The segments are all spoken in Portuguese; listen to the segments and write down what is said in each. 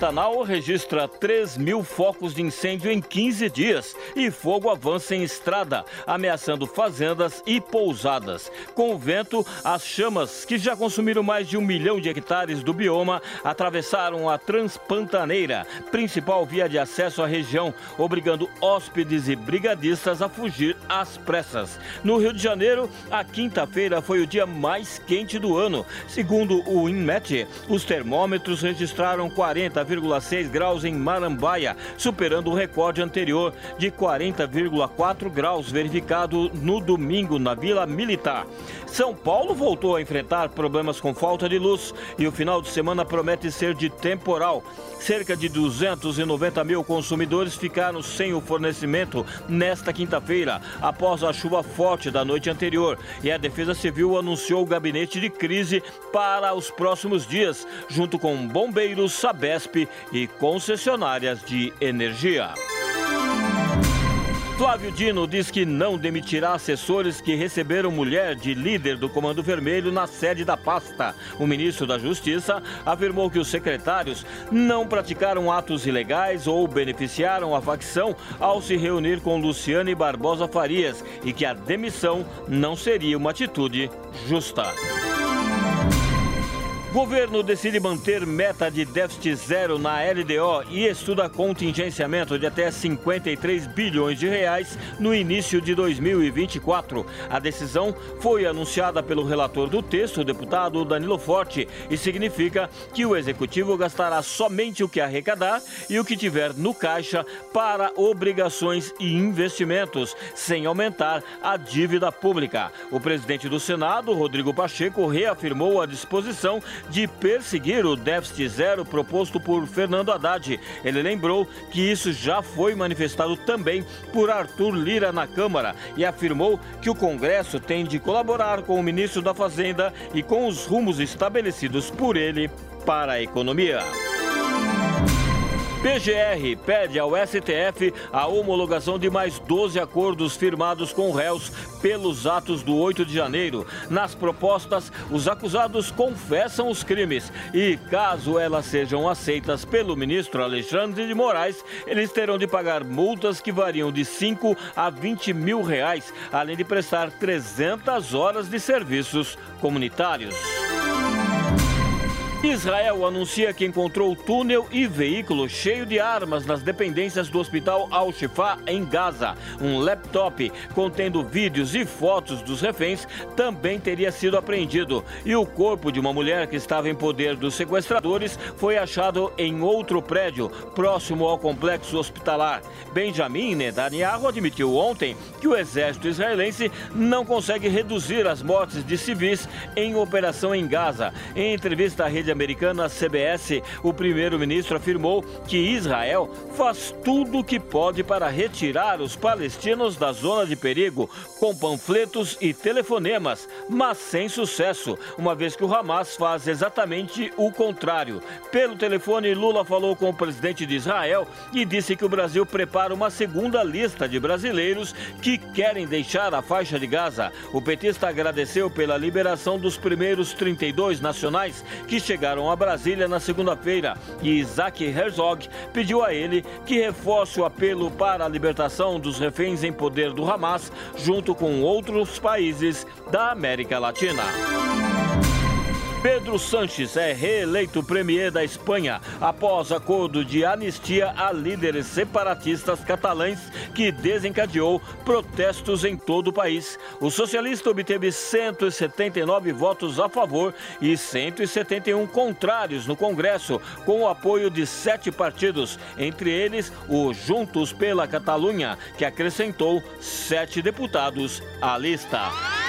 Pantanal registra 3 mil focos de incêndio em 15 dias e fogo avança em estrada, ameaçando fazendas e pousadas. Com o vento, as chamas, que já consumiram mais de um milhão de hectares do bioma, atravessaram a Transpantaneira, principal via de acesso à região, obrigando hóspedes e brigadistas a fugir às pressas. No Rio de Janeiro, a quinta-feira foi o dia mais quente do ano. Segundo o INMET, os termômetros registraram 40 40,6 graus em Marambaia, superando o recorde anterior de 40,4 graus verificado no domingo na Vila Militar. São Paulo voltou a enfrentar problemas com falta de luz e o final de semana promete ser de temporal. Cerca de 290 mil consumidores ficaram sem o fornecimento nesta quinta-feira, após a chuva forte da noite anterior. E a Defesa Civil anunciou o gabinete de crise para os próximos dias, junto com bombeiros, Sabesp e concessionárias de energia. Flávio Dino diz que não demitirá assessores que receberam mulher de líder do Comando Vermelho na sede da pasta. O ministro da Justiça afirmou que os secretários não praticaram atos ilegais ou beneficiaram a facção ao se reunir com Luciane Barbosa Farias e que a demissão não seria uma atitude justa. Governo decide manter meta de déficit zero na LDO e estuda contingenciamento de até 53 bilhões de reais no início de 2024. A decisão foi anunciada pelo relator do texto, o deputado Danilo Forte, e significa que o executivo gastará somente o que arrecadar e o que tiver no caixa para obrigações e investimentos, sem aumentar a dívida pública. O presidente do Senado, Rodrigo Pacheco, reafirmou a disposição de perseguir o déficit zero proposto por Fernando Haddad. Ele lembrou que isso já foi manifestado também por Arthur Lira na Câmara e afirmou que o Congresso tem de colaborar com o ministro da Fazenda e com os rumos estabelecidos por ele para a economia. PGR pede ao STF a homologação de mais 12 acordos firmados com réus pelos atos do 8 de janeiro. Nas propostas, os acusados confessam os crimes e, caso elas sejam aceitas pelo ministro Alexandre de Moraes, eles terão de pagar multas que variam de 5 a 20 mil reais, além de prestar 300 horas de serviços comunitários. Israel anuncia que encontrou túnel e veículo cheio de armas nas dependências do hospital Al-Shifa em Gaza. Um laptop contendo vídeos e fotos dos reféns também teria sido apreendido. E o corpo de uma mulher que estava em poder dos sequestradores foi achado em outro prédio, próximo ao complexo hospitalar. Benjamin Netanyahu admitiu ontem que o exército israelense não consegue reduzir as mortes de civis em operação em Gaza. Em entrevista à rede americana CBS, o primeiro-ministro afirmou que Israel faz tudo o que pode para retirar os palestinos da zona de perigo, com panfletos e telefonemas, mas sem sucesso, uma vez que o Hamas faz exatamente o contrário. Pelo telefone, Lula falou com o presidente de Israel e disse que o Brasil prepara uma segunda lista de brasileiros que querem deixar a faixa de Gaza. O petista agradeceu pela liberação dos primeiros 32 nacionais que chegaram chegaram a Brasília na segunda-feira e Isaac Herzog pediu a ele que reforce o apelo para a libertação dos reféns em poder do Hamas, junto com outros países da América Latina. Pedro Sanches é reeleito premier da Espanha após acordo de anistia a líderes separatistas catalães que desencadeou protestos em todo o país. O socialista obteve 179 votos a favor e 171 contrários no Congresso, com o apoio de sete partidos, entre eles o Juntos pela Catalunha, que acrescentou sete deputados à lista.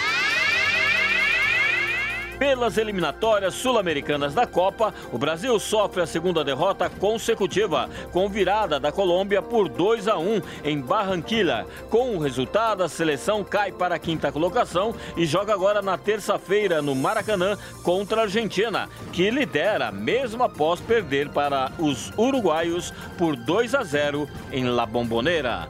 Pelas eliminatórias sul-americanas da Copa, o Brasil sofre a segunda derrota consecutiva, com virada da Colômbia por 2 a 1 em Barranquilla. Com o resultado, a seleção cai para a quinta colocação e joga agora na terça-feira no Maracanã contra a Argentina, que lidera mesmo após perder para os uruguaios por 2 a 0 em La Bombonera.